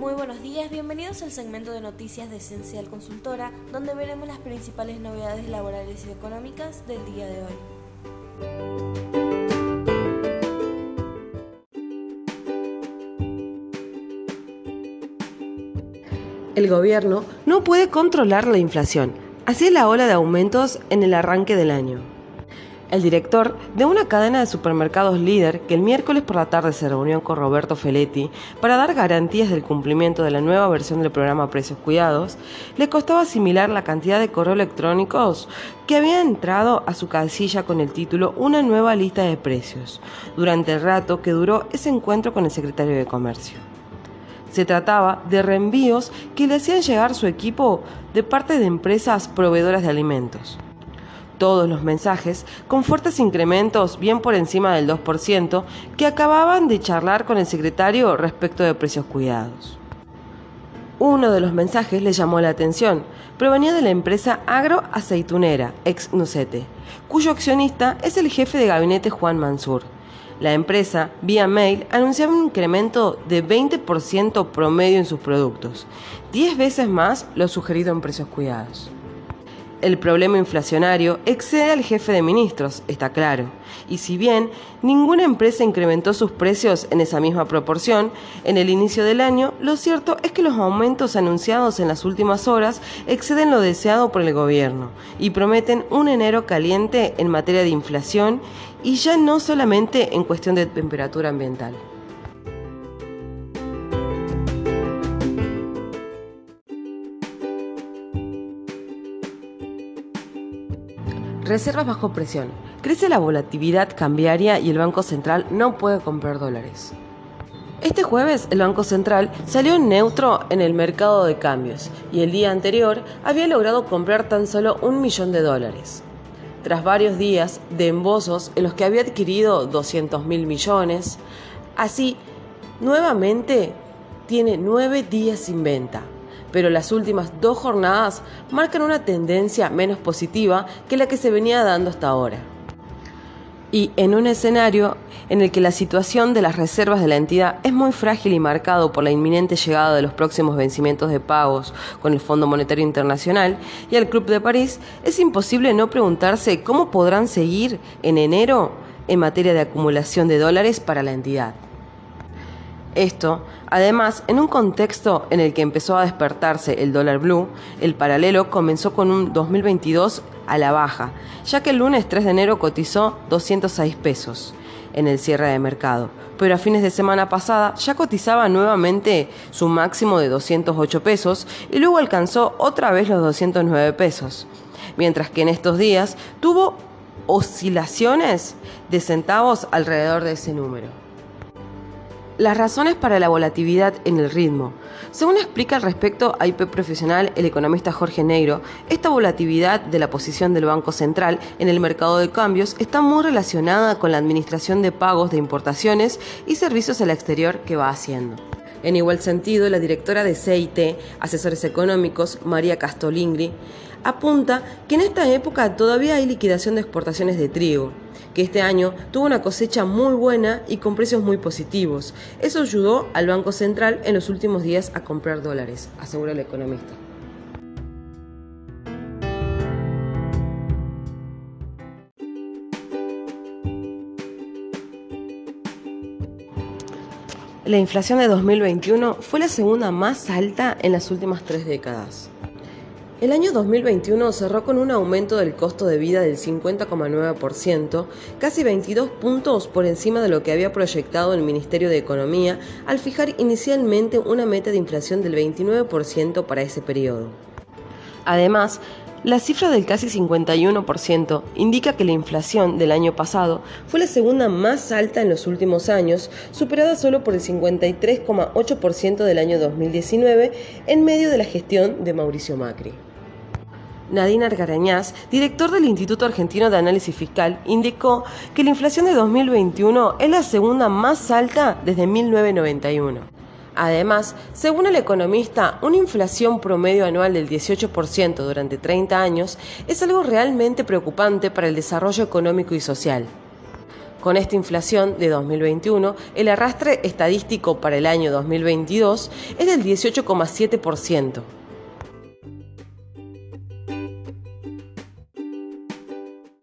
Muy buenos días, bienvenidos al segmento de noticias de Esencial Consultora, donde veremos las principales novedades laborales y económicas del día de hoy. El gobierno no puede controlar la inflación, así es la ola de aumentos en el arranque del año. El director de una cadena de supermercados líder, que el miércoles por la tarde se reunió con Roberto Feletti para dar garantías del cumplimiento de la nueva versión del programa Precios Cuidados, le costaba asimilar la cantidad de correos electrónicos que había entrado a su casilla con el título Una nueva lista de precios, durante el rato que duró ese encuentro con el secretario de Comercio. Se trataba de reenvíos que le hacían llegar su equipo de parte de empresas proveedoras de alimentos todos los mensajes con fuertes incrementos bien por encima del 2% que acababan de charlar con el secretario respecto de precios cuidados. Uno de los mensajes le llamó la atención. Provenía de la empresa agroaceitunera, ex Nucete, cuyo accionista es el jefe de gabinete Juan Mansur. La empresa, vía mail, anunciaba un incremento de 20% promedio en sus productos, 10 veces más lo sugerido en precios cuidados. El problema inflacionario excede al jefe de ministros, está claro. Y si bien ninguna empresa incrementó sus precios en esa misma proporción en el inicio del año, lo cierto es que los aumentos anunciados en las últimas horas exceden lo deseado por el gobierno y prometen un enero caliente en materia de inflación y ya no solamente en cuestión de temperatura ambiental. Reservas bajo presión. Crece la volatilidad cambiaria y el Banco Central no puede comprar dólares. Este jueves el Banco Central salió neutro en el mercado de cambios y el día anterior había logrado comprar tan solo un millón de dólares. Tras varios días de embosos en los que había adquirido 200 mil millones, así nuevamente tiene nueve días sin venta pero las últimas dos jornadas marcan una tendencia menos positiva que la que se venía dando hasta ahora. Y en un escenario en el que la situación de las reservas de la entidad es muy frágil y marcado por la inminente llegada de los próximos vencimientos de pagos con el Fondo Monetario Internacional y el Club de París, es imposible no preguntarse cómo podrán seguir en enero en materia de acumulación de dólares para la entidad. Esto, además, en un contexto en el que empezó a despertarse el dólar blue, el paralelo comenzó con un 2022 a la baja, ya que el lunes 3 de enero cotizó 206 pesos en el cierre de mercado, pero a fines de semana pasada ya cotizaba nuevamente su máximo de 208 pesos y luego alcanzó otra vez los 209 pesos, mientras que en estos días tuvo oscilaciones de centavos alrededor de ese número. Las razones para la volatilidad en el ritmo. Según explica al respecto a IP Profesional el economista Jorge Negro, esta volatilidad de la posición del Banco Central en el mercado de cambios está muy relacionada con la administración de pagos de importaciones y servicios al exterior que va haciendo. En igual sentido, la directora de CIT, Asesores Económicos, María Castolingri, apunta que en esta época todavía hay liquidación de exportaciones de trigo que este año tuvo una cosecha muy buena y con precios muy positivos. Eso ayudó al Banco Central en los últimos días a comprar dólares, asegura el economista. La inflación de 2021 fue la segunda más alta en las últimas tres décadas. El año 2021 cerró con un aumento del costo de vida del 50,9%, casi 22 puntos por encima de lo que había proyectado el Ministerio de Economía al fijar inicialmente una meta de inflación del 29% para ese periodo. Además, la cifra del casi 51% indica que la inflación del año pasado fue la segunda más alta en los últimos años, superada solo por el 53,8% del año 2019 en medio de la gestión de Mauricio Macri. Nadine Argarañaz, director del Instituto Argentino de Análisis Fiscal, indicó que la inflación de 2021 es la segunda más alta desde 1991. Además, según el economista, una inflación promedio anual del 18% durante 30 años es algo realmente preocupante para el desarrollo económico y social. Con esta inflación de 2021, el arrastre estadístico para el año 2022 es del 18,7%.